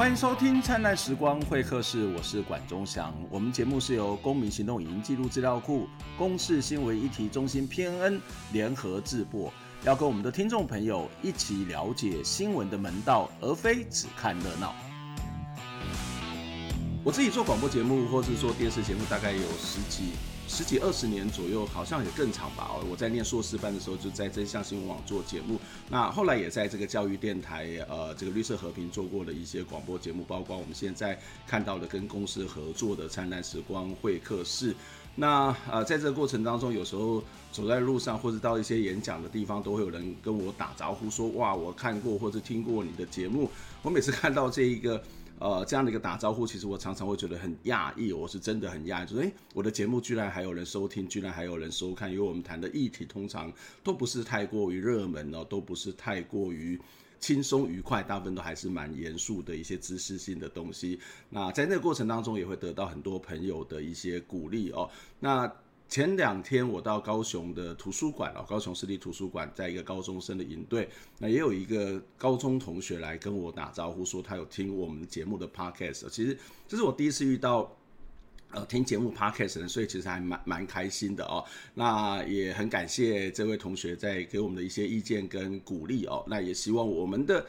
欢迎收听《灿烂时光会客室》，我是管中祥。我们节目是由公民行动影音记录资料库、公视新闻议题中心 PNN 联合制播，要跟我们的听众朋友一起了解新闻的门道，而非只看热闹。我自己做广播节目，或是做电视节目，大概有十几。十几二十年左右，好像也更长吧。我在念硕士班的时候，就在真相新闻网做节目。那后来也在这个教育电台，呃，这个绿色和平做过了一些广播节目，包括我们现在看到的跟公司合作的灿烂时光会客室。那呃，在这个过程当中，有时候走在路上，或者到一些演讲的地方，都会有人跟我打招呼说：“哇，我看过或者听过你的节目。”我每次看到这一个。呃，这样的一个打招呼，其实我常常会觉得很讶异，我是真的很讶异，就是诶，我的节目居然还有人收听，居然还有人收看，因为我们谈的议题通常都不是太过于热门哦，都不是太过于轻松愉快，大部分都还是蛮严肃的一些知识性的东西。那在那个过程当中，也会得到很多朋友的一些鼓励哦。那。前两天我到高雄的图书馆哦，高雄市立图书馆，在一个高中生的营队，那也有一个高中同学来跟我打招呼，说他有听我们节目的 podcast。其实这是我第一次遇到呃听节目 podcast 的，所以其实还蛮蛮开心的哦。那也很感谢这位同学在给我们的一些意见跟鼓励哦。那也希望我们的。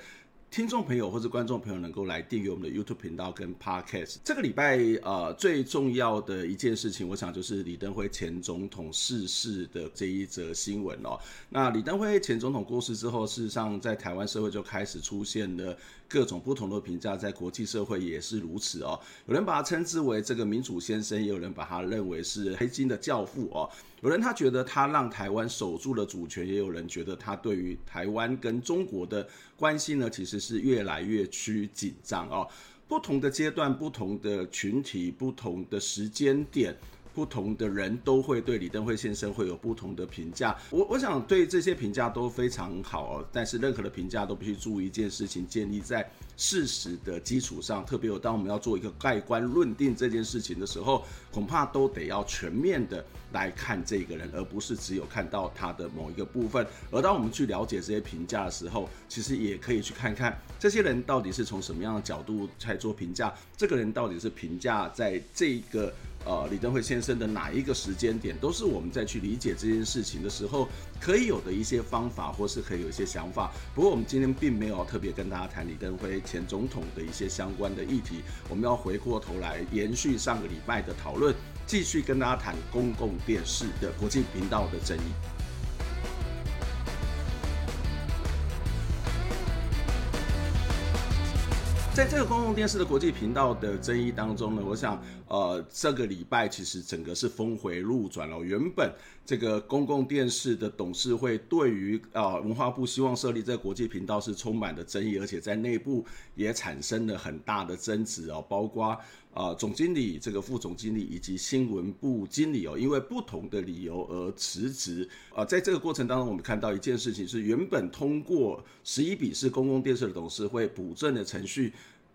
听众朋友或者观众朋友能够来订阅我们的 YouTube 频道跟 Podcast。这个礼拜呃最重要的一件事情，我想就是李登辉前总统逝世的这一则新闻哦。那李登辉前总统过世之后，事实上在台湾社会就开始出现了各种不同的评价，在国际社会也是如此哦。有人把他称之为这个民主先生，也有人把他认为是黑金的教父哦。有人他觉得他让台湾守住了主权，也有人觉得他对于台湾跟中国的关系呢，其实是越来越趋紧张哦。不同的阶段、不同的群体、不同的时间点。不同的人都会对李登辉先生会有不同的评价，我我想对这些评价都非常好哦，但是任何的评价都必须注意一件事情，建立在事实的基础上。特别有当我们要做一个盖棺论定这件事情的时候，恐怕都得要全面的来看这个人，而不是只有看到他的某一个部分。而当我们去了解这些评价的时候，其实也可以去看看这些人到底是从什么样的角度在做评价，这个人到底是评价在这个。呃，李登辉先生的哪一个时间点，都是我们在去理解这件事情的时候，可以有的一些方法，或是可以有一些想法。不过，我们今天并没有特别跟大家谈李登辉前总统的一些相关的议题，我们要回过头来延续上个礼拜的讨论，继续跟大家谈公共电视的国际频道的争议。在这个公共电视的国际频道的争议当中呢，我想，呃，这个礼拜其实整个是峰回路转了。原本这个公共电视的董事会对于啊、文化部希望设立这个国际频道是充满的争议，而且在内部也产生了很大的争执哦，包括啊、呃、总经理、这个副总经理以及新闻部经理哦，因为不同的理由而辞职。啊、在这个过程当中，我们看到一件事情是，原本通过十一笔是公共电视的董事会补正的程序。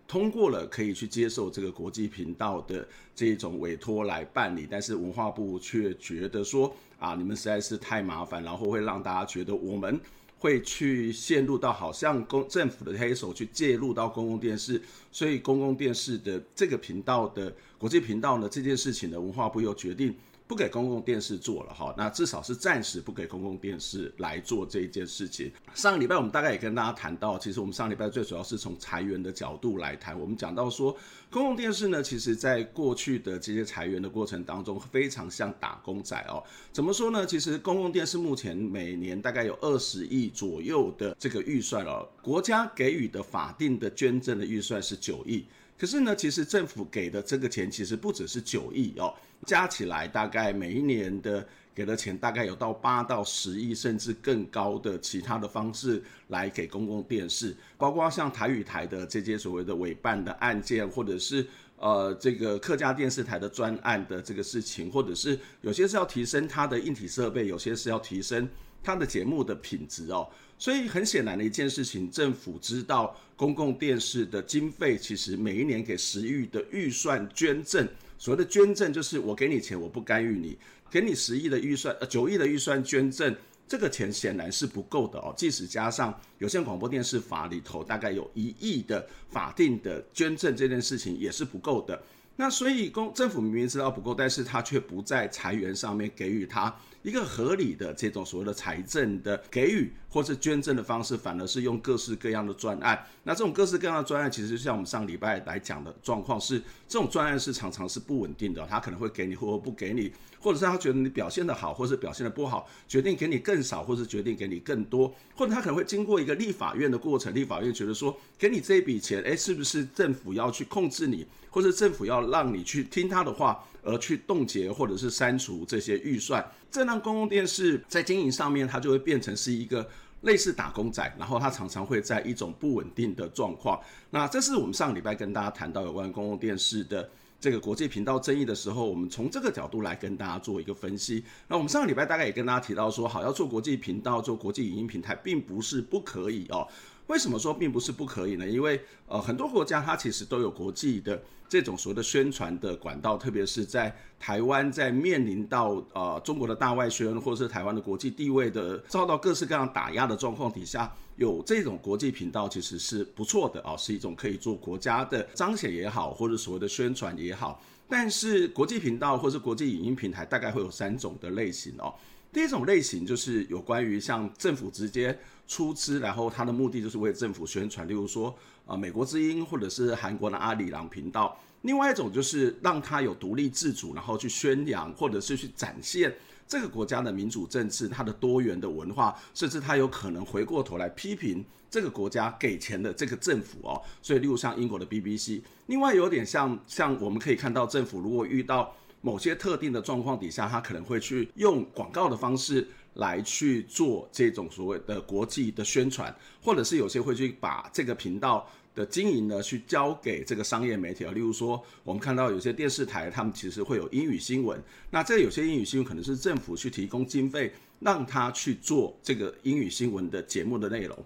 通过了可以去接受这个国际频道的这种委托来办理，但是文化部却觉得说啊，你们实在是太麻烦，然后会让大家觉得我们会去陷入到好像公政府的黑手去介入到公共电视，所以公共电视的这个频道的国际频道呢，这件事情呢，文化部又决定。不给公共电视做了哈，那至少是暂时不给公共电视来做这一件事情。上个礼拜我们大概也跟大家谈到，其实我们上礼拜最主要是从裁员的角度来谈。我们讲到说，公共电视呢，其实在过去的这些裁员的过程当中，非常像打工仔哦。怎么说呢？其实公共电视目前每年大概有二十亿左右的这个预算哦，国家给予的法定的捐赠的预算是九亿。可是呢，其实政府给的这个钱其实不只是九亿哦，加起来大概每一年的给的钱大概有到八到十亿，甚至更高的其他的方式来给公共电视，包括像台语台的这些所谓的委办的案件，或者是呃这个客家电视台的专案的这个事情，或者是有些是要提升它的硬体设备，有些是要提升它的节目的品质哦。所以很显然的一件事情，政府知道公共电视的经费其实每一年给十亿的预算捐赠，所谓的捐赠就是我给你钱，我不干预你，给你十亿的预算，呃九亿的预算捐赠，这个钱显然是不够的哦。即使加上有线广播电视法里头大概有一亿的法定的捐赠这件事情，也是不够的。那所以公政府明明知道不够，但是他却不在裁员上面给予他一个合理的这种所谓的财政的给予，或是捐赠的方式，反而是用各式各样的专案。那这种各式各样的专案，其实就像我们上礼拜来讲的状况是，这种专案是常常是不稳定的，他可能会给你，或不给你，或者是他觉得你表现得好，或是表现得不好，决定给你更少，或是决定给你更多，或者他可能会经过一个立法院的过程，立法院觉得说，给你这一笔钱，诶，是不是政府要去控制你？或者政府要让你去听他的话，而去冻结或者是删除这些预算，这让公共电视在经营上面，它就会变成是一个类似打工仔，然后它常常会在一种不稳定的状况。那这是我们上个礼拜跟大家谈到有关公共电视的这个国际频道争议的时候，我们从这个角度来跟大家做一个分析。那我们上个礼拜大概也跟大家提到说，好，要做国际频道、做国际影音平台，并不是不可以哦。为什么说并不是不可以呢？因为呃，很多国家它其实都有国际的这种所谓的宣传的管道，特别是在台湾在面临到呃中国的大外宣，或者是台湾的国际地位的遭到各式各样打压的状况底下，有这种国际频道其实是不错的啊，是一种可以做国家的彰显也好，或者所谓的宣传也好。但是国际频道或是国际影音平台大概会有三种的类型哦。第一种类型就是有关于像政府直接出资，然后它的目的就是为政府宣传，例如说啊美国之音或者是韩国的阿里郎频道。另外一种就是让它有独立自主，然后去宣扬或者是去展现这个国家的民主政治、它的多元的文化，甚至它有可能回过头来批评这个国家给钱的这个政府哦。所以例如像英国的 BBC，另外有点像像我们可以看到政府如果遇到。某些特定的状况底下，他可能会去用广告的方式来去做这种所谓的国际的宣传，或者是有些会去把这个频道的经营呢，去交给这个商业媒体啊。例如说，我们看到有些电视台，他们其实会有英语新闻，那这有些英语新闻可能是政府去提供经费，让他去做这个英语新闻的节目的内容。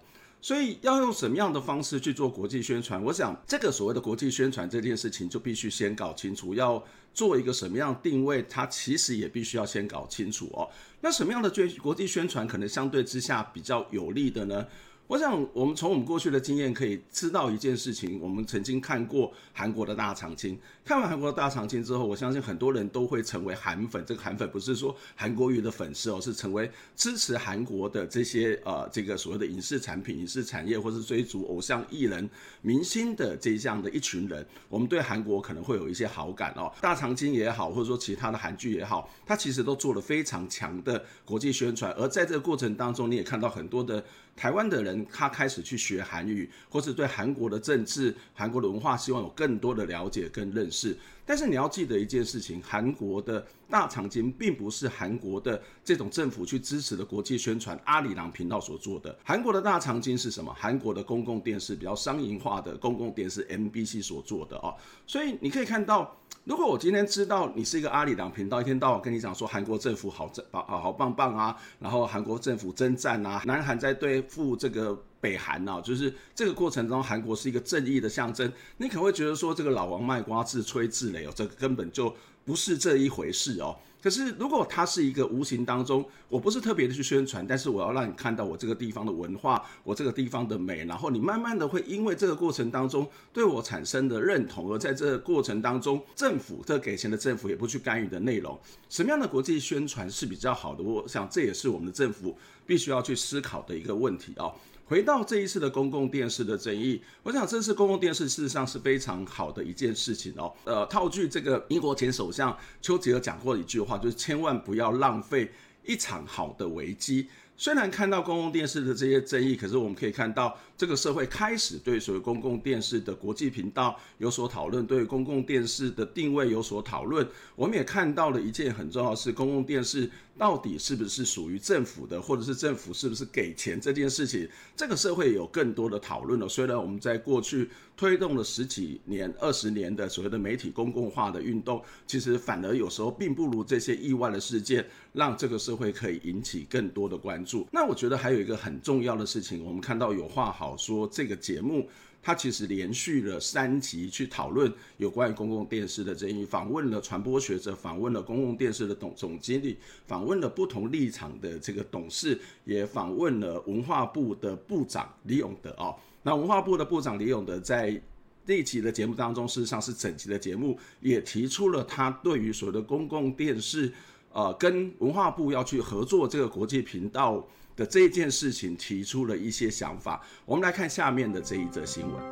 所以要用什么样的方式去做国际宣传？我想这个所谓的国际宣传这件事情，就必须先搞清楚，要做一个什么样定位，它其实也必须要先搞清楚哦。那什么样的国际宣传可能相对之下比较有利的呢？我想，我们从我们过去的经验可以知道一件事情。我们曾经看过韩国的大长今，看完韩国的大长今之后，我相信很多人都会成为韩粉。这个韩粉不是说韩国瑜的粉丝哦，是成为支持韩国的这些呃这个所谓的影视产品、影视产业，或是追逐偶像艺人、明星的这样的一群人。我们对韩国可能会有一些好感哦。大长今也好，或者说其他的韩剧也好，它其实都做了非常强的国际宣传。而在这个过程当中，你也看到很多的。台湾的人，他开始去学韩语，或是对韩国的政治、韩国的文化，希望有更多的了解跟认识。但是你要记得一件事情，韩国的大长今并不是韩国的这种政府去支持的国际宣传阿里郎频道所做的。韩国的大长今是什么？韩国的公共电视比较商营化的公共电视 MBC 所做的哦。所以你可以看到。如果我今天知道你是一个阿里郎频道，一天到晚跟你讲说韩国政府好棒好好棒棒啊，然后韩国政府征战啊，南韩在对付这个北韩啊，就是这个过程中韩国是一个正义的象征，你可能会觉得说这个老王卖瓜自吹自擂哦，这根本就不是这一回事哦。可是，如果它是一个无形当中，我不是特别的去宣传，但是我要让你看到我这个地方的文化，我这个地方的美，然后你慢慢的会因为这个过程当中对我产生的认同，而在这个过程当中，政府这给钱的政府也不去干预的内容，什么样的国际宣传是比较好的？我想这也是我们的政府必须要去思考的一个问题哦。回到这一次的公共电视的争议，我想这次公共电视事实上是非常好的一件事情哦。呃，套句这个英国前首相丘吉尔讲过的一句话，就是千万不要浪费一场好的危机。虽然看到公共电视的这些争议，可是我们可以看到这个社会开始对所谓公共电视的国际频道有所讨论，对公共电视的定位有所讨论。我们也看到了一件很重要的是，公共电视到底是不是属于政府的，或者是政府是不是给钱这件事情，这个社会有更多的讨论了。虽然我们在过去推动了十几年、二十年的所谓的媒体公共化的运动，其实反而有时候并不如这些意外的事件让这个社会可以引起更多的关注。那我觉得还有一个很重要的事情，我们看到有话好说这个节目，他其实连续了三集去讨论有关于公共电视的争议，访问了传播学者，访问了公共电视的董总经理，访问了不同立场的这个董事，也访问了文化部的部长李永德哦。那文化部的部长李永德在这一期的节目当中，事实上是整集的节目，也提出了他对于所谓的公共电视，呃，跟文化部要去合作这个国际频道的这一件事情，提出了一些想法。我们来看下面的这一则新闻。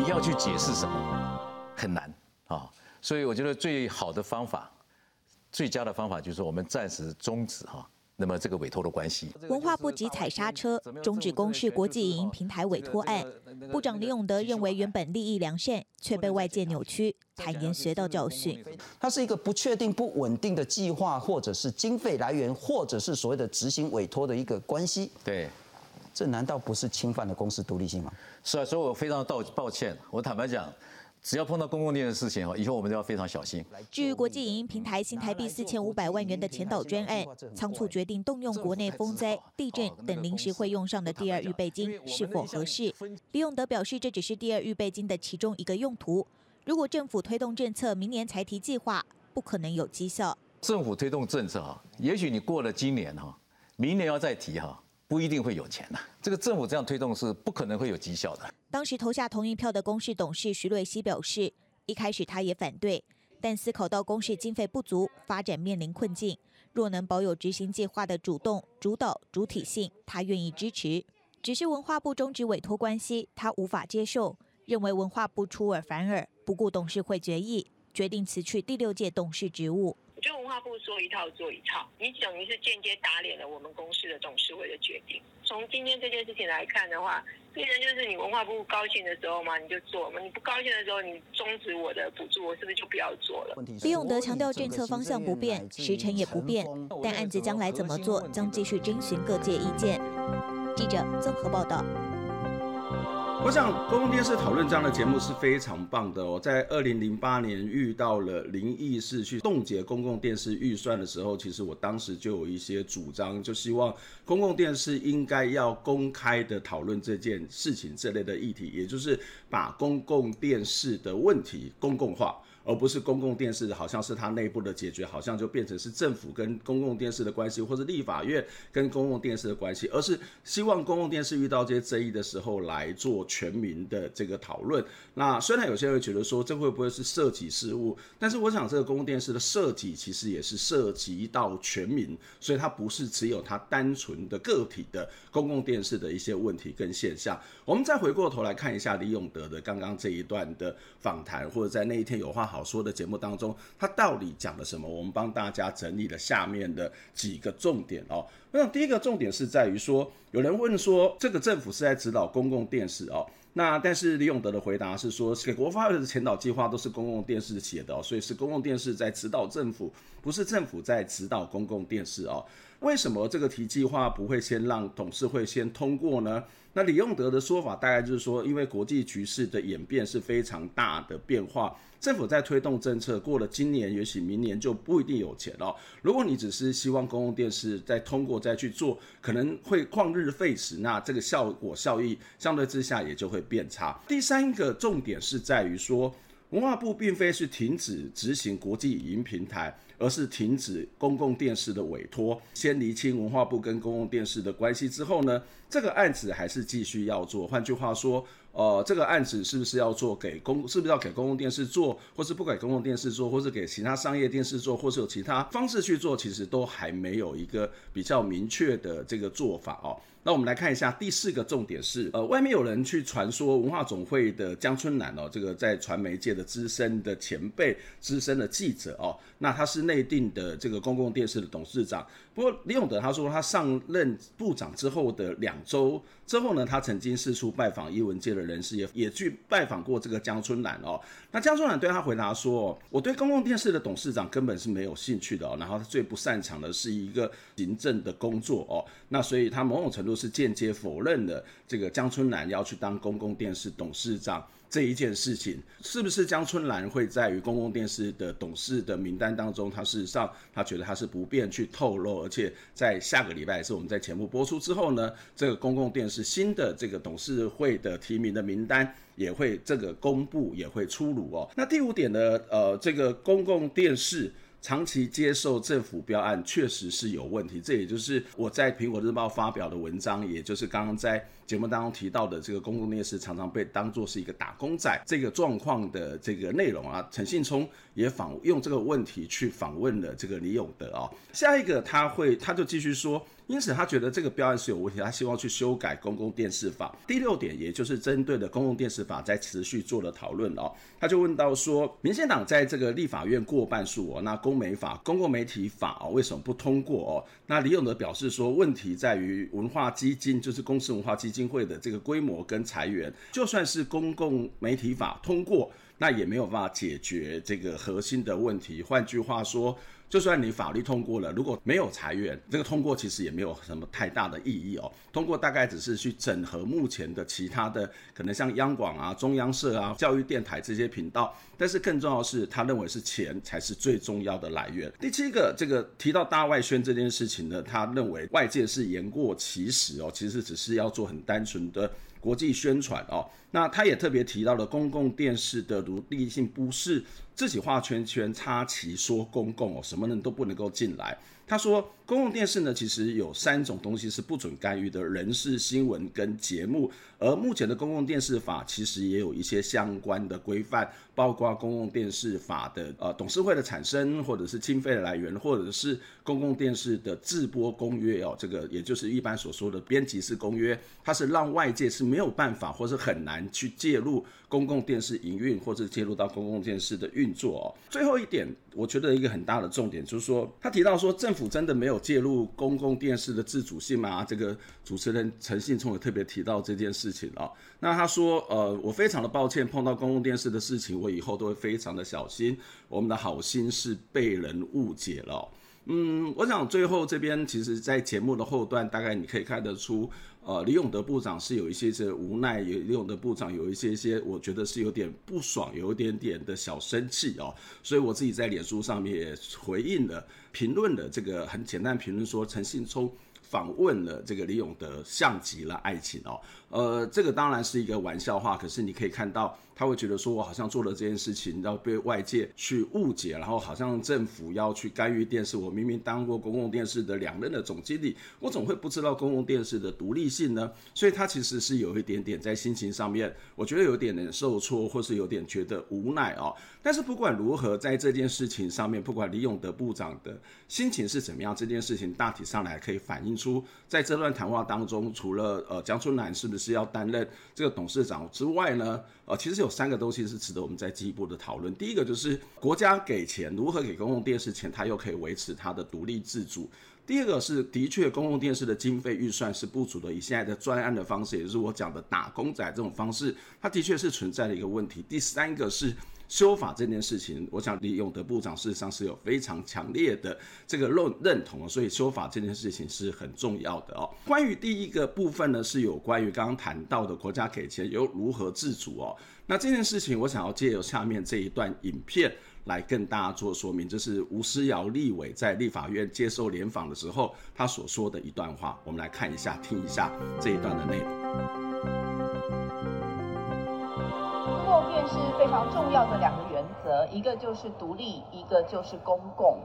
你要去解释什么，很难啊，所以我觉得最好的方法，最佳的方法就是我们暂时终止哈。那么这个委托的关系，文化部即踩刹车，终止公视国际影音平台委托案。部长李永德认为，原本利益良善，却被外界扭曲，坦言学到教训。它是一个不确定、不稳定的计划，或者是经费来源，或者是所谓的执行委托的一个关系。对，这难道不是侵犯了公司独立性吗？是啊，所以我非常道抱歉，我坦白讲。只要碰到公共电视的事情，以后我们都要非常小心。至于国际影音平台新台币四千五百万元的前导专案，仓促决定动用国内风灾、地震等临时会用上的第二预备金，是否合适？李永德表示，这只是第二预备金的其中一个用途。如果政府推动政策，明年才提计划，不可能有绩效。政府推动政策哈，也许你过了今年哈，明年要再提哈。不一定会有钱的，这个政府这样推动是不可能会有绩效的。当时投下同意票的公视董事徐瑞希表示，一开始他也反对，但思考到公视经费不足，发展面临困境，若能保有执行计划的主动、主导、主体性，他愿意支持。只是文化部终止委托关系，他无法接受，认为文化部出尔反尔，不顾董事会决议，决定辞去第六届董事职务。我觉得文化部说一套做一套，你等于是间接打脸了我们公司的董事会的决定。从今天这件事情来看的话，变成就是你文化部高兴的时候嘛，你就做嘛；你不高兴的时候，你终止我的补助，我是不是就不要做了？李永德强调政策方向不变，时程也不变，但案子将来怎么做，将继续征询各界意见。记者综合报道。我想公共电视讨论这样的节目是非常棒的哦。在二零零八年遇到了灵异事去冻结公共电视预算的时候，其实我当时就有一些主张，就希望公共电视应该要公开的讨论这件事情这类的议题，也就是把公共电视的问题公共化。而不是公共电视好像是它内部的解决，好像就变成是政府跟公共电视的关系，或者立法院跟公共电视的关系，而是希望公共电视遇到这些争议的时候来做全民的这个讨论。那虽然有些人会觉得说这会不会是涉及事务，但是我想这个公共电视的设计其实也是涉及到全民，所以它不是只有它单纯的个体的公共电视的一些问题跟现象。我们再回过头来看一下李永德的刚刚这一段的访谈，或者在那一天有话好好说的节目当中，他到底讲了什么？我们帮大家整理了下面的几个重点哦。我想第一个重点是在于说，有人问说，这个政府是在指导公共电视哦。那但是李永德的回答是说，给国发的前导计划都是公共电视写的哦，所以是公共电视在指导政府，不是政府在指导公共电视哦。为什么这个提计划不会先让董事会先通过呢？那李永德的说法大概就是说，因为国际局势的演变是非常大的变化，政府在推动政策，过了今年，也许明年就不一定有钱了。如果你只是希望公共电视再通过再去做，可能会旷日费时，那这个效果效益相对之下也就会变差。第三个重点是在于说，文化部并非是停止执行国际影音平台。而是停止公共电视的委托，先厘清文化部跟公共电视的关系之后呢，这个案子还是继续要做。换句话说，呃，这个案子是不是要做给公，是不是要给公共电视做，或是不给公共电视做，或是给其他商业电视做，或是有其他方式去做，其实都还没有一个比较明确的这个做法哦。那我们来看一下第四个重点是，呃，外面有人去传说文化总会的江春兰哦，这个在传媒界的资深的前辈、资深的记者哦，那他是内定的这个公共电视的董事长。不过李永德他说，他上任部长之后的两周之后呢，他曾经四处拜访艺文界的人士，也也去拜访过这个江春兰哦。那江春兰对他回答说，我对公共电视的董事长根本是没有兴趣的哦，然后他最不擅长的是一个行政的工作哦。那所以他某种程度。都是间接否认了这个江春兰要去当公共电视董事长。这一件事情，是不是江春兰会在于公共电视的董事的名单当中？他事实上他觉得他是不便去透露，而且在下个礼拜是我们在节目播出之后呢，这个公共电视新的这个董事会的提名的名单也会这个公布，也会出炉哦。那第五点呢，呃，这个公共电视。长期接受政府标案确实是有问题，这也就是我在苹果日报发表的文章，也就是刚刚在节目当中提到的这个公共电视常常被当作是一个打工仔这个状况的这个内容啊。陈信聪也访用这个问题去访问了这个李永德啊。下一个他会他就继续说。因此，他觉得这个标案是有问题，他希望去修改公共电视法。第六点，也就是针对的公共电视法在持续做了讨论哦。他就问到说，民进党在这个立法院过半数哦，那公媒法、公共媒体法哦，为什么不通过哦？那李永德表示说，问题在于文化基金，就是公视文化基金会的这个规模跟财源，就算是公共媒体法通过，那也没有办法解决这个核心的问题。换句话说。就算你法律通过了，如果没有裁员，这个通过其实也没有什么太大的意义哦。通过大概只是去整合目前的其他的，可能像央广啊、中央社啊、教育电台这些频道，但是更重要的是，他认为是钱才是最重要的来源。第七个，这个提到大外宣这件事情呢，他认为外界是言过其实哦，其实只是要做很单纯的。国际宣传哦，那他也特别提到了公共电视的独立性，不是自己画圈圈插旗说公共哦，什么人都不能够进来。他说，公共电视呢，其实有三种东西是不准干预的：人事、新闻跟节目。而目前的公共电视法其实也有一些相关的规范，包括公共电视法的呃董事会的产生，或者是经费的来源，或者是公共电视的制播公约哦，这个也就是一般所说的编辑式公约，它是让外界是没有办法或是很难去介入公共电视营运，或者介入到公共电视的运作哦。最后一点，我觉得一个很大的重点就是说，他提到说政府府真的没有介入公共电视的自主性吗？这个主持人陈信聪也特别提到这件事。情啊，那他说，呃，我非常的抱歉，碰到公共电视的事情，我以后都会非常的小心。我们的好心是被人误解了。嗯，我想最后这边，其实，在节目的后段，大概你可以看得出，呃，李永德部长是有一些些无奈，有李永德部长有一些些，我觉得是有点不爽，有一点点的小生气哦。所以我自己在脸书上面也回应了，评论了这个很简单评论说，陈信聪。访问了这个李永德，像极了爱情哦。呃，这个当然是一个玩笑话，可是你可以看到。他会觉得说，我好像做了这件事情，要被外界去误解，然后好像政府要去干预电视。我明明当过公共电视的两任的总经理，我总会不知道公共电视的独立性呢？所以他其实是有一点点在心情上面，我觉得有点点受挫，或是有点觉得无奈哦。但是不管如何，在这件事情上面，不管李永德部长的心情是怎么样，这件事情大体上来可以反映出，在这段谈话当中，除了呃江春兰是不是是要担任这个董事长之外呢，呃，其实有三个东西是值得我们再进一步的讨论。第一个就是国家给钱，如何给公共电视钱，它又可以维持它的独立自主。第二个是的确公共电视的经费预算是不足的，以现在的专案的方式，也就是我讲的打工仔这种方式，它的确是存在的一个问题。第三个是。修法这件事情，我想李永德部长事实上是有非常强烈的这个认认同，所以修法这件事情是很重要的哦。关于第一个部分呢，是有关于刚刚谈到的国家给钱又如何自主哦。那这件事情，我想要借由下面这一段影片来跟大家做说明，这是吴思瑶立委在立法院接受联访的时候他所说的一段话，我们来看一下，听一下这一段的内容。是非常重要的两个原则，一个就是独立，一个就是公共。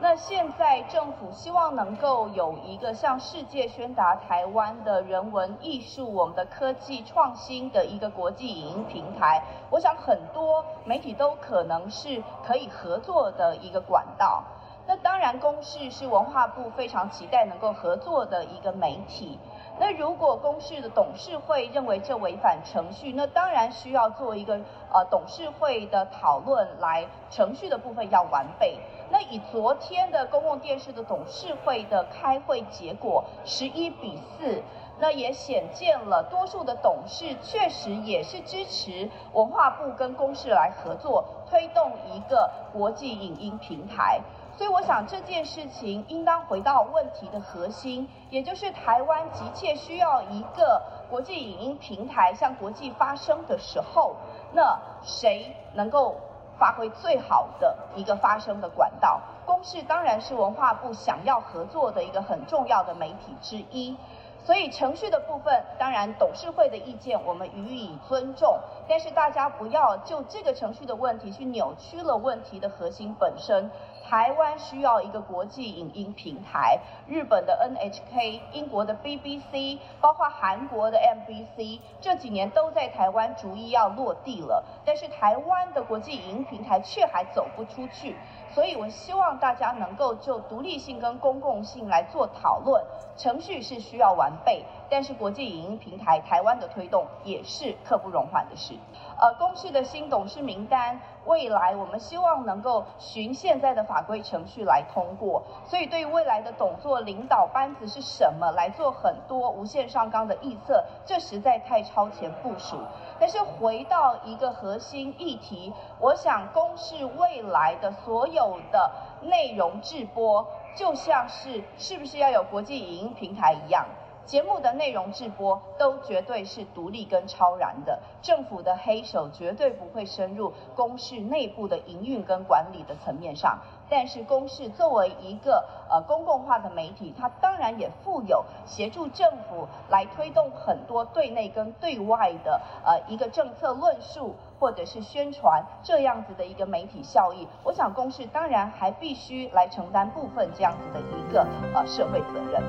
那现在政府希望能够有一个向世界宣达台湾的人文艺术、我们的科技创新的一个国际影音平台。我想很多媒体都可能是可以合作的一个管道。那当然，公视是文化部非常期待能够合作的一个媒体。那如果公视的董事会认为这违反程序，那当然需要做一个呃董事会的讨论，来程序的部分要完备。那以昨天的公共电视的董事会的开会结果十一比四，那也显见了多数的董事确实也是支持文化部跟公视来合作，推动一个国际影音平台。所以我想这件事情应当回到问题的核心，也就是台湾急切需要一个国际影音平台向国际发声的时候，那谁能够发挥最好的一个发声的管道？公视当然是文化部想要合作的一个很重要的媒体之一。所以程序的部分，当然董事会的意见我们予以尊重，但是大家不要就这个程序的问题去扭曲了问题的核心本身。台湾需要一个国际影音平台，日本的 NHK、英国的 BBC，包括韩国的 MBC，这几年都在台湾逐一要落地了，但是台湾的国际影音平台却还走不出去。所以，我希望大家能够就独立性跟公共性来做讨论。程序是需要完备，但是国际影音平台台湾的推动也是刻不容缓的事。呃，公视的新董事名单，未来我们希望能够循现在的法规程序来通过。所以，对于未来的董座领导班子是什么，来做很多无限上纲的预测，这实在太超前部署。但是回到一个核心议题，我想公视未来的所有的内容制播，就像是是不是要有国际影音平台一样。节目的内容制播都绝对是独立跟超然的，政府的黑手绝对不会深入公视内部的营运跟管理的层面上。但是公视作为一个呃公共化的媒体，它当然也负有协助政府来推动很多对内跟对外的呃一个政策论述或者是宣传这样子的一个媒体效益。我想公司当然还必须来承担部分这样子的一个呃社会责任。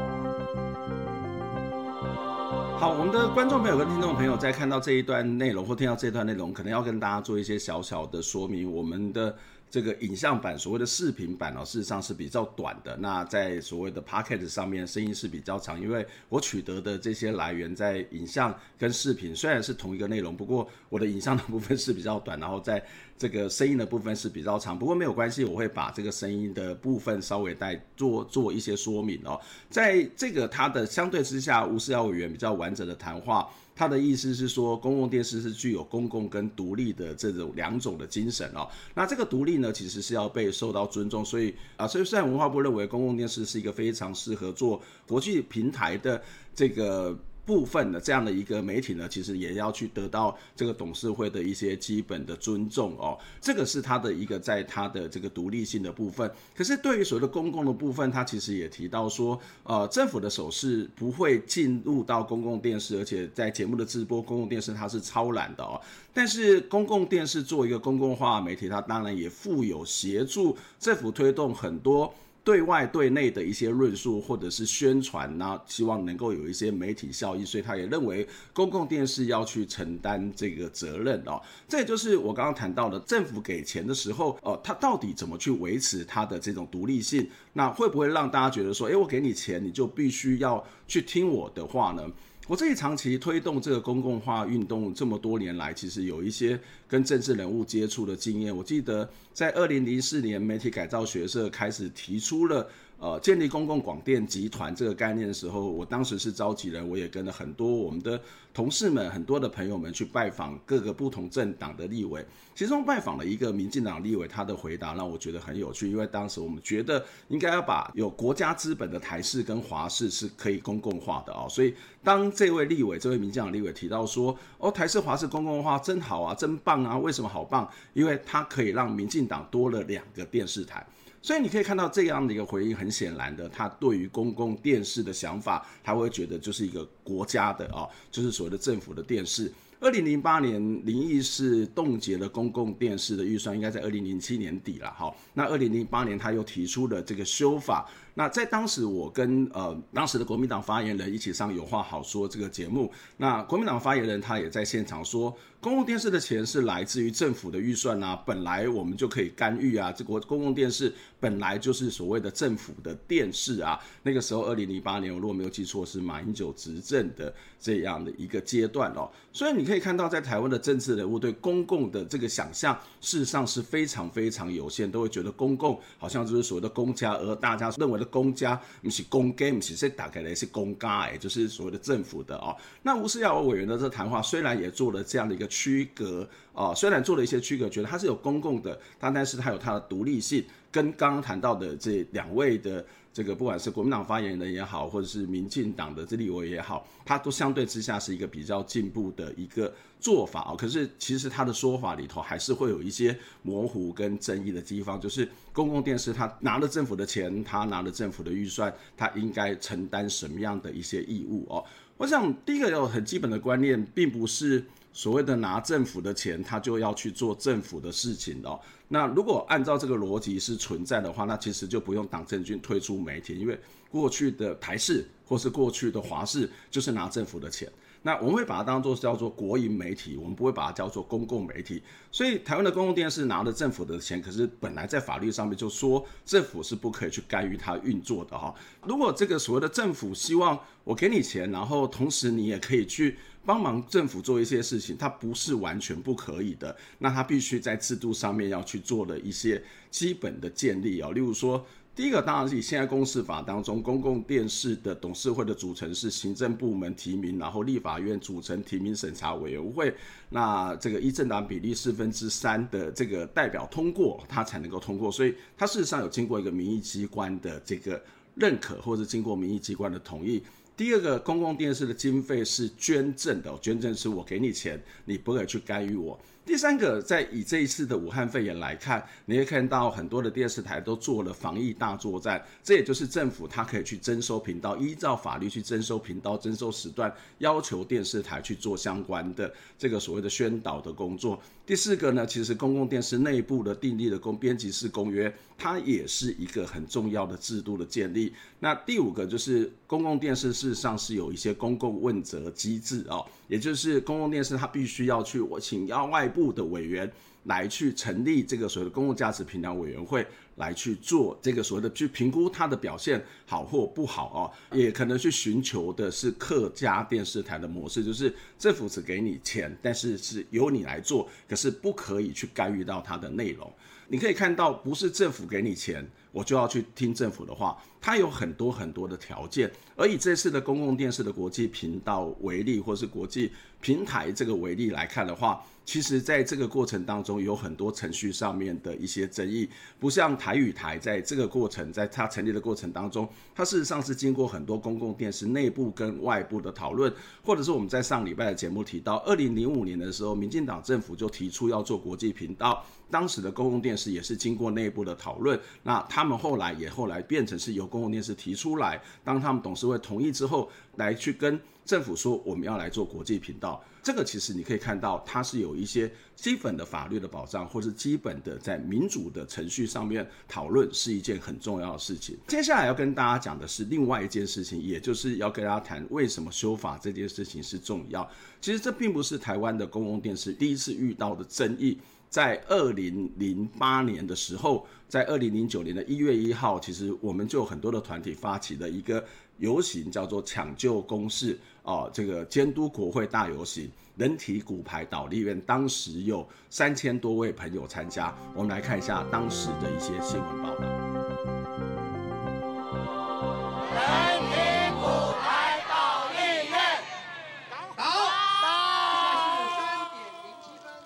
好，我们的观众朋友跟听众朋友在看到这一段内容或听到这段内容，可能要跟大家做一些小小的说明。我们的。这个影像版，所谓的视频版哦，事实上是比较短的。那在所谓的 p o c k e t 上面，声音是比较长，因为我取得的这些来源在影像跟视频虽然是同一个内容，不过我的影像的部分是比较短，然后在这个声音的部分是比较长。不过没有关系，我会把这个声音的部分稍微带做做一些说明哦。在这个它的相对之下，吴思瑶委员比较完整的谈话。他的意思是说，公共电视是具有公共跟独立的这种两种的精神哦。那这个独立呢，其实是要被受到尊重。所以啊，所以虽然文化部认为公共电视是一个非常适合做国际平台的这个。部分的这样的一个媒体呢，其实也要去得到这个董事会的一些基本的尊重哦。这个是他的一个在他的这个独立性的部分。可是对于所谓的公共的部分，他其实也提到说，呃，政府的手势不会进入到公共电视，而且在节目的直播，公共电视它是超然的哦。但是公共电视作为一个公共化媒体，它当然也负有协助政府推动很多。对外对内的一些论述或者是宣传呢，希望能够有一些媒体效益，所以他也认为公共电视要去承担这个责任哦。这也就是我刚刚谈到的，政府给钱的时候，哦，他到底怎么去维持他的这种独立性？那会不会让大家觉得说，诶，我给你钱，你就必须要去听我的话呢？我自己长期推动这个公共化运动这么多年来，其实有一些跟政治人物接触的经验。我记得在二零零四年，媒体改造学社开始提出了。呃，建立公共广电集团这个概念的时候，我当时是召集人，我也跟了很多我们的同事们、很多的朋友们去拜访各个不同政党的立委。其中拜访了一个民进党立委，他的回答让我觉得很有趣，因为当时我们觉得应该要把有国家资本的台视跟华视是可以公共化的哦。所以当这位立委，这位民进党立委提到说，哦，台视、华视公共化真好啊，真棒啊，为什么好棒？因为它可以让民进党多了两个电视台。所以你可以看到这样的一个回应，很显然的，他对于公共电视的想法，他会觉得就是一个国家的啊，就是所谓的政府的电视。二零零八年，林毅是冻结了公共电视的预算，应该在二零零七年底了。好，那二零零八年他又提出了这个修法。那在当时，我跟呃当时的国民党发言人一起上《有话好说》这个节目。那国民党发言人他也在现场说，公共电视的钱是来自于政府的预算啊，本来我们就可以干预啊。这国公共电视本来就是所谓的政府的电视啊。那个时候，二零零八年，我如果没有记错，是马英九执政的这样的一个阶段哦。所以你可以看到，在台湾的政治人物对公共的这个想象，事实上是非常非常有限，都会觉得公共好像就是所谓的公家，而大家认为的。公家不是公家，不是说打开来是公家，哎，就是所谓的政府的哦。那吴世耀委员的这谈话虽然也做了这样的一个区隔哦，虽然做了一些区隔，觉得它是有公共的，但但是它有它的独立性。跟刚刚谈到的这两位的这个不管是国民党发言人也好，或者是民进党的这立委也好，他都相对之下是一个比较进步的一个做法哦。可是其实他的说法里头还是会有一些模糊跟争议的地方，就是公共电视他拿了政府的钱，他拿了政府的预算，他应该承担什么样的一些义务哦？我想第一个有很基本的观念，并不是。所谓的拿政府的钱，他就要去做政府的事情哦。那如果按照这个逻辑是存在的话，那其实就不用党政军推出媒体，因为过去的台视或是过去的华视就是拿政府的钱。那我们会把它当做叫做国营媒体，我们不会把它叫做公共媒体。所以台湾的公共电视拿了政府的钱，可是本来在法律上面就说政府是不可以去干预它运作的哈。如果这个所谓的政府希望我给你钱，然后同时你也可以去。帮忙政府做一些事情，它不是完全不可以的。那它必须在制度上面要去做的一些基本的建立哦。例如说，第一个当然是以现在公视法当中，公共电视的董事会的组成是行政部门提名，然后立法院组成提名审查委员会。那这个一政党比例四分之三的这个代表通过，它才能够通过。所以它事实上有经过一个民意机关的这个认可，或者经过民意机关的同意。第二个，公共电视的经费是捐赠的，捐赠是我给你钱，你不可以去干预我。第三个，在以这一次的武汉肺炎来看，你会看到很多的电视台都做了防疫大作战，这也就是政府它可以去征收频道，依照法律去征收频道、征收时段，要求电视台去做相关的这个所谓的宣导的工作。第四个呢，其实公共电视内部的订立的公编辑式公约，它也是一个很重要的制度的建立。那第五个就是公共电视事实上是有一些公共问责机制哦，也就是公共电视它必须要去我请要外部。部的委员来去成立这个所谓的公共价值评量委员会，来去做这个所谓的去评估它的表现好或不好哦，也可能去寻求的是客家电视台的模式，就是政府只给你钱，但是是由你来做，可是不可以去干预到它的内容。你可以看到，不是政府给你钱，我就要去听政府的话，它有很多很多的条件。而以这次的公共电视的国际频道为例，或是国际平台这个为例来看的话，其实在这个过程当中有很多程序上面的一些争议，不像台台语台在这个过程，在它成立的过程当中，它事实上是经过很多公共电视内部跟外部的讨论，或者是我们在上礼拜的节目提到，二零零五年的时候，民进党政府就提出要做国际频道。当时的公共电视也是经过内部的讨论，那他们后来也后来变成是由公共电视提出来，当他们董事会同意之后，来去跟政府说我们要来做国际频道。这个其实你可以看到，它是有一些基本的法律的保障，或是基本的在民主的程序上面讨论是一件很重要的事情。接下来要跟大家讲的是另外一件事情，也就是要跟大家谈为什么修法这件事情是重要。其实这并不是台湾的公共电视第一次遇到的争议。在二零零八年的时候，在二零零九年的一月一号，其实我们就有很多的团体发起了一个游行，叫做“抢救公视”哦，这个监督国会大游行，人体骨牌倒立院，当时有三千多位朋友参加。我们来看一下当时的一些新闻报道。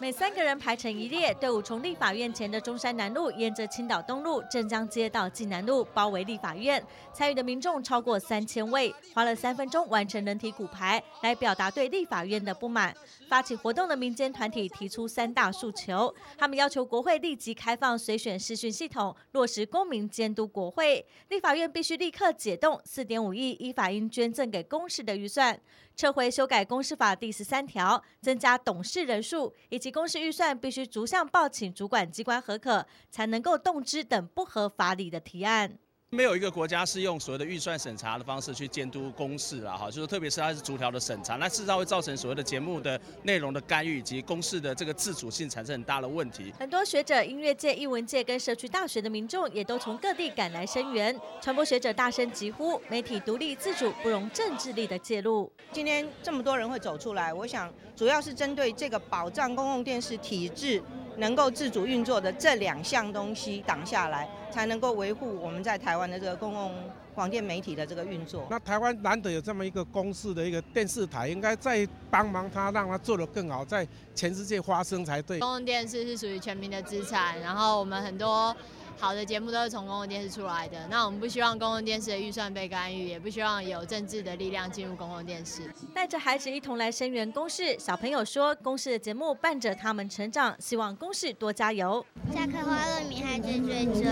每三个人排成一列，队伍从立法院前的中山南路，沿着青岛东路、镇江街道济南路，包围立法院。参与的民众超过三千位，花了三分钟完成人体骨牌，来表达对立法院的不满。发起活动的民间团体提出三大诉求，他们要求国会立即开放随选视讯系统，落实公民监督国会。立法院必须立刻解冻四点五亿依法应捐赠给公视的预算。撤回修改公视法第十三条，增加董事人数，以及公视预算必须逐项报请主管机关核可，才能够动支等不合法理的提案。没有一个国家是用所谓的预算审查的方式去监督公示了，哈，就是特别是它是逐条的审查，那事实上会造成所谓的节目的内容的干预以及公示的这个自主性产生很大的问题。很多学者、音乐界、艺文界跟社区大学的民众也都从各地赶来声援，传播学者大声疾呼：媒体独立自主，不容政治力的介入。今天这么多人会走出来，我想主要是针对这个保障公共电视体制能够自主运作的这两项东西挡下来。才能够维护我们在台湾的这个公共广电媒体的这个运作。那台湾难得有这么一个公视的一个电视台，应该再帮忙他，让他做得更好，在全世界发声才对。公共电视是属于全民的资产，然后我们很多好的节目都是从公共电视出来的。那我们不希望公共电视的预算被干预，也不希望有政治的力量进入公共电视。带着孩子一同来声援公视，小朋友说，公视的节目伴着他们成长，希望公视多加油。下课花乐迷孩子追追，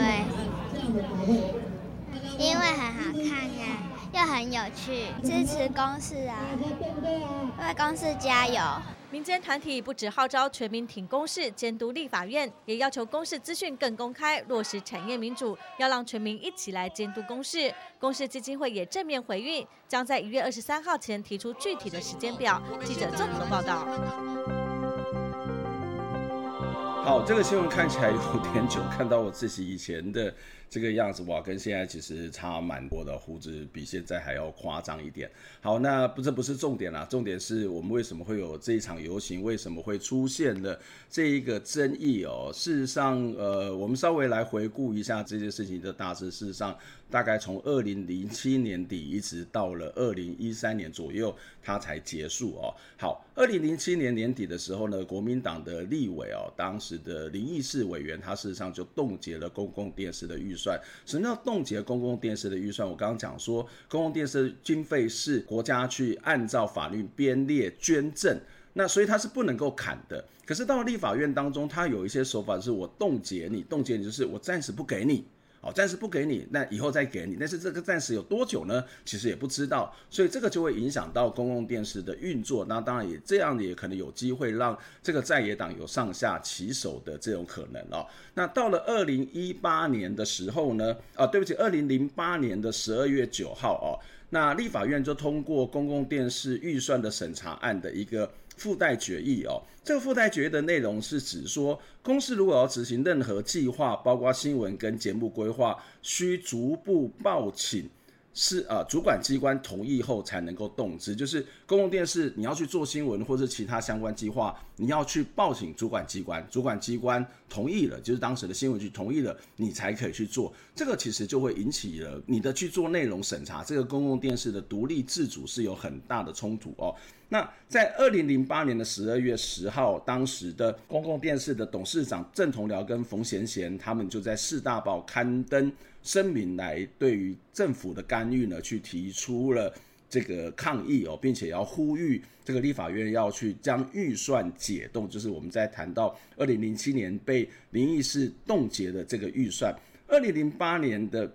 因为很好看呀。又很有趣，支持公视啊！为公视加油！民间团体不止号召全民挺公视、监督立法院，也要求公视资讯更公开，落实产业民主，要让全民一起来监督公视。公视基金会也正面回应，将在一月二十三号前提出具体的时间表。记者综合报道。好，这个新闻看起来有点久，看到我自己以前的。这个样子哇，跟现在其实差蛮多的，胡子比现在还要夸张一点。好，那不这不是重点啦，重点是我们为什么会有这一场游行，为什么会出现了这一个争议哦？事实上，呃，我们稍微来回顾一下这件事情的大致。事实上，大概从二零零七年底一直到了二零一三年左右，它才结束哦。好，二零零七年年底的时候呢，国民党的立委哦，当时的林义士委员，他事实上就冻结了公共电视的预。算什么叫冻结公共电视的预算？我刚刚讲说，公共电视经费是国家去按照法律编列捐赠，那所以它是不能够砍的。可是到了立法院当中，它有一些手法，是我冻结你，冻结你就是我暂时不给你。好，暂时不给你，那以后再给你。但是这个暂时有多久呢？其实也不知道，所以这个就会影响到公共电视的运作。那当然也这样，也可能有机会让这个在野党有上下其手的这种可能哦。那到了二零一八年的时候呢？啊，对不起，二零零八年的十二月九号哦，那立法院就通过公共电视预算的审查案的一个。附带决议哦，这个附带决议的内容是指说，公司如果要执行任何计划，包括新闻跟节目规划，需逐步报请。是啊，主管机关同意后才能够动之，就是公共电视你要去做新闻或是其他相关计划，你要去报请主管机关，主管机关同意了，就是当时的新闻局同意了，你才可以去做。这个其实就会引起了你的去做内容审查，这个公共电视的独立自主是有很大的冲突哦。那在二零零八年的十二月十号，当时的公共电视的董事长郑同僚跟冯贤贤，他们就在《四大报》刊登。声明来对于政府的干预呢，去提出了这个抗议哦，并且要呼吁这个立法院要去将预算解冻，就是我们在谈到二零零七年被林义士冻结的这个预算，二零零八年的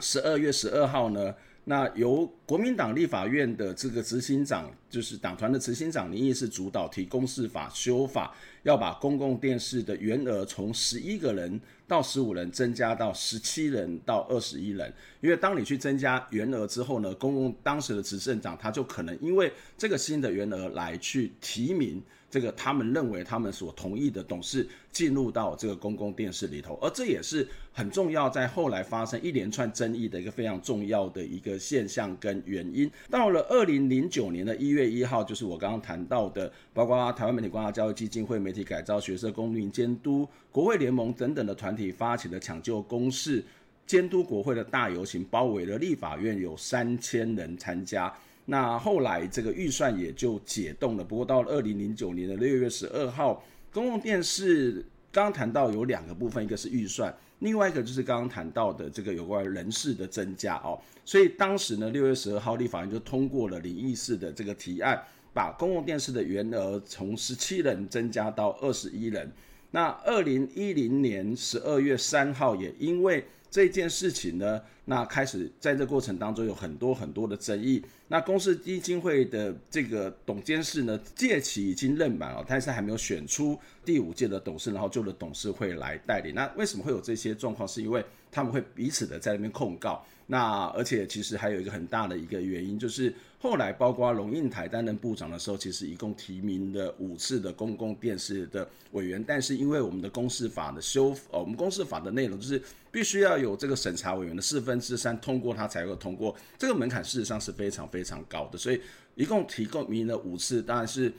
十二月十二号呢。那由国民党立法院的这个执行长，就是党团的执行长林义士主导提公视法修法，要把公共电视的员额从十一个人到十五人增加到十七人到二十一人。因为当你去增加员额之后呢，公共当时的执政长他就可能因为这个新的员额来去提名。这个他们认为他们所同意的董事进入到这个公共电视里头，而这也是很重要，在后来发生一连串争议的一个非常重要的一个现象跟原因。到了二零零九年的一月一号，就是我刚刚谈到的，包括台湾媒体观察教育基金会、媒体改造学社公民监督、国会联盟等等的团体发起的抢救公示监督国会的大游行，包围了立法院，有三千人参加。那后来这个预算也就解冻了。不过到了二零零九年的六月十二号，公共电视刚刚谈到有两个部分，一个是预算，另外一个就是刚刚谈到的这个有关人事的增加哦。所以当时呢，六月十二号立法院就通过了林义士的这个提案，把公共电视的员额从十七人增加到二十一人。那二零一零年十二月三号也因为这件事情呢，那开始在这过程当中有很多很多的争议。那公司基金会的这个董监事呢，届期已经任满了，但是还没有选出第五届的董事，然后就的董事会来代理。那为什么会有这些状况？是因为他们会彼此的在那边控告。那而且其实还有一个很大的一个原因，就是后来包括龙应台担任部长的时候，其实一共提名了五次的公共电视的委员，但是因为我们的公司法的修，呃，我们公司法的内容就是必须要有这个审查委员的四分之三通过，它才会通过。这个门槛事实上是非常非常高的，所以一共提供名了五次，当然是。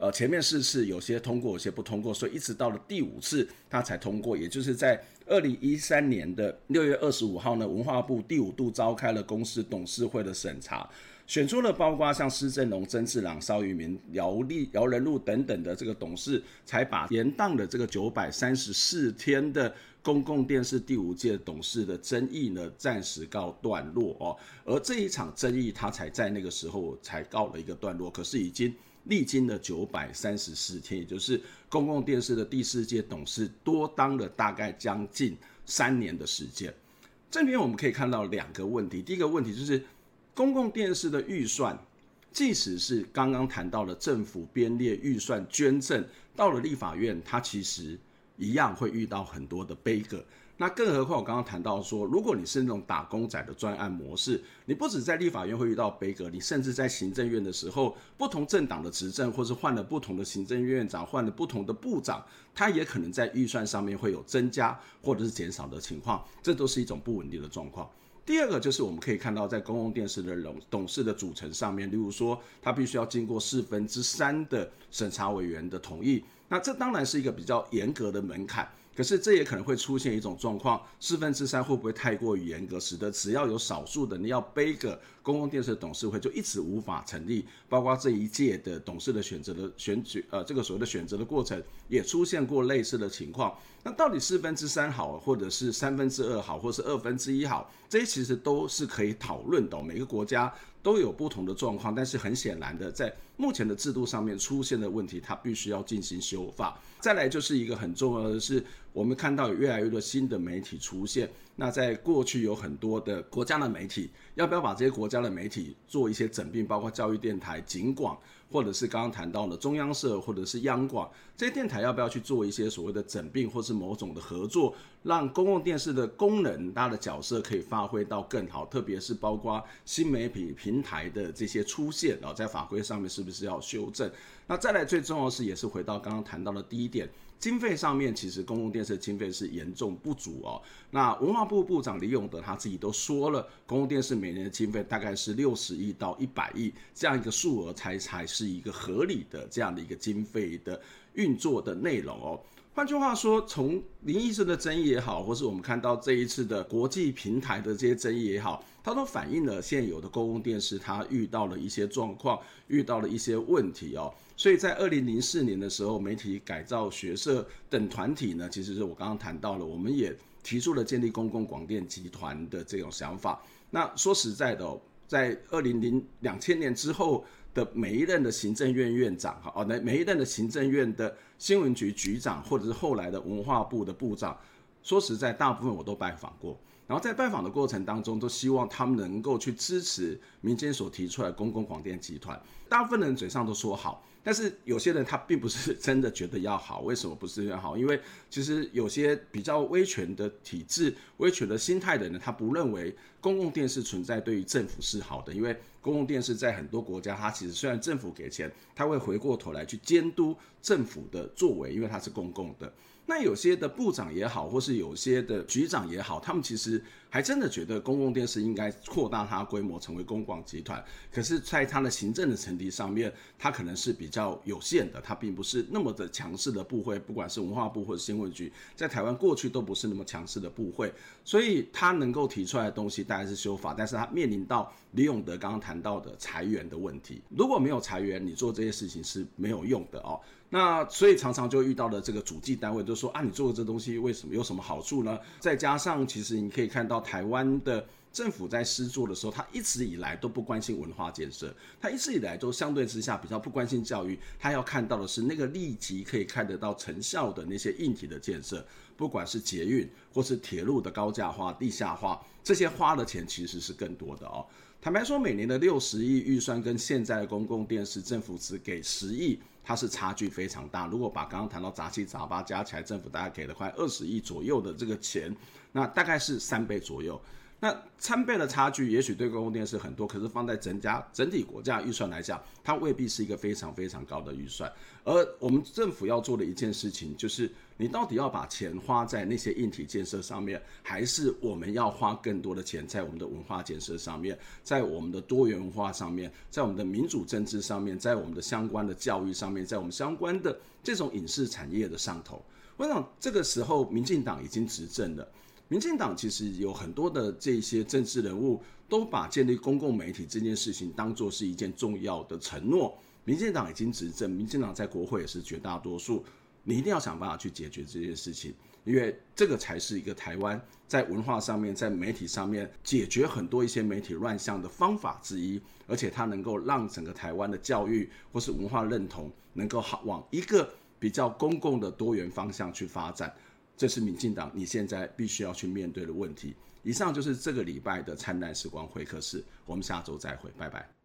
呃，前面四次有些通过，有些不通过，所以一直到了第五次他才通过，也就是在二零一三年的六月二十五号呢，文化部第五度召开了公司董事会的审查，选出了包括像施正荣、曾志朗、邵育民、姚立、姚人禄等等的这个董事，才把延宕的这个九百三十四天的公共电视第五届董事的争议呢，暂时告段落哦。而这一场争议，它才在那个时候才告了一个段落，可是已经历经了九百三十四天，也就是公共电视的第四届董事多当了大概将近三年的时间。这边我们可以看到两个问题，第一个问题就是公共电视的预算，即使是刚刚谈到了政府编列预算捐赠，到了立法院，它其实。一样会遇到很多的悲歌，那更何况我刚刚谈到说，如果你是那种打工仔的专案模式，你不止在立法院会遇到杯葛，你甚至在行政院的时候，不同政党的执政，或是换了不同的行政院长，换了不同的部长，他也可能在预算上面会有增加或者是减少的情况，这都是一种不稳定的状况。第二个就是我们可以看到，在公共电视的董董事的组成上面，例如说，他必须要经过四分之三的审查委员的同意。那这当然是一个比较严格的门槛，可是这也可能会出现一种状况，四分之三会不会太过于严格，使得只要有少数的你要背个公共电视的董事会就一直无法成立，包括这一届的董事的选择的选举，呃，这个所谓的选择的过程也出现过类似的情况。那到底四分之三好，或者是三分之二好，或是二分之一好，这些其实都是可以讨论的。每个国家都有不同的状况，但是很显然的，在目前的制度上面出现的问题，它必须要进行修法。再来就是一个很重要的是，我们看到有越来越多新的媒体出现。那在过去有很多的国家的媒体，要不要把这些国家的媒体做一些整并，包括教育电台、警广，或者是刚刚谈到的中央社，或者是央广，这些电台要不要去做一些所谓的整并，或是某种的合作，让公共电视的功能、它的角色可以发挥到更好，特别是包括新媒体平台的这些出现，然后在法规上面是不是要修正？那再来最重要的是，也是回到刚刚谈到的第一点。经费上面，其实公共电视的经费是严重不足哦。那文化部部长李永德他自己都说了，公共电视每年的经费大概是六十亿到一百亿这样一个数额，才才是一个合理的这样的一个经费的运作的内容哦。换句话说，从林医生的争议也好，或是我们看到这一次的国际平台的这些争议也好，它都反映了现有的公共电视它遇到了一些状况，遇到了一些问题哦。所以在二零零四年的时候，媒体改造学社等团体呢，其实是我刚刚谈到了，我们也提出了建立公共广电集团的这种想法。那说实在的，在二零零两千年之后的每一任的行政院院长，哈哦，那每一任的行政院的新闻局局长，或者是后来的文化部的部长，说实在，大部分我都拜访过。然后在拜访的过程当中，都希望他们能够去支持民间所提出来公共广电集团。大部分人嘴上都说好。但是有些人他并不是真的觉得要好，为什么不是要好？因为其实有些比较威权的体制、威权的心态的人，他不认为公共电视存在对于政府是好的，因为公共电视在很多国家，它其实虽然政府给钱，他会回过头来去监督政府的作为，因为它是公共的。那有些的部长也好，或是有些的局长也好，他们其实还真的觉得公共电视应该扩大它规模，成为公广集团。可是，在它的行政的层级上面，它可能是比较有限的，它并不是那么的强势的部会。不管是文化部或者新闻局，在台湾过去都不是那么强势的部会，所以它能够提出来的东西，大概是修法，但是它面临到李永德刚刚谈到的裁员的问题。如果没有裁员，你做这些事情是没有用的哦。那所以常常就遇到了这个主计单位，就说啊，你做的这东西为什么有什么好处呢？再加上其实你可以看到台湾的政府在施作的时候，他一直以来都不关心文化建设，他一直以来都相对之下比较不关心教育，他要看到的是那个立即可以看得到成效的那些硬体的建设，不管是捷运或是铁路的高架化、地下化，这些花的钱其实是更多的哦。坦白说，每年的六十亿预算跟现在的公共电视政府只给十亿。它是差距非常大。如果把刚刚谈到杂七杂八加起来，政府大概给了快二十亿左右的这个钱，那大概是三倍左右。那三倍的差距，也许对公共电视很多，可是放在整家整体国家预算来讲，它未必是一个非常非常高的预算。而我们政府要做的一件事情，就是你到底要把钱花在那些硬体建设上面，还是我们要花更多的钱在我们的文化建设上面，在我们的多元化上面，在我们的民主政治上面，在我们的相关的教育上面，在我们相关的这种影视产业的上头。我想这个时候，民进党已经执政了。民进党其实有很多的这些政治人物都把建立公共媒体这件事情当作是一件重要的承诺。民进党已经执政，民进党在国会也是绝大多数，你一定要想办法去解决这件事情。因为这个才是一个台湾在文化上面、在媒体上面解决很多一些媒体乱象的方法之一，而且它能够让整个台湾的教育或是文化认同能够好往一个比较公共的多元方向去发展。这是民进党你现在必须要去面对的问题。以上就是这个礼拜的灿烂时光会客室，我们下周再会，拜拜。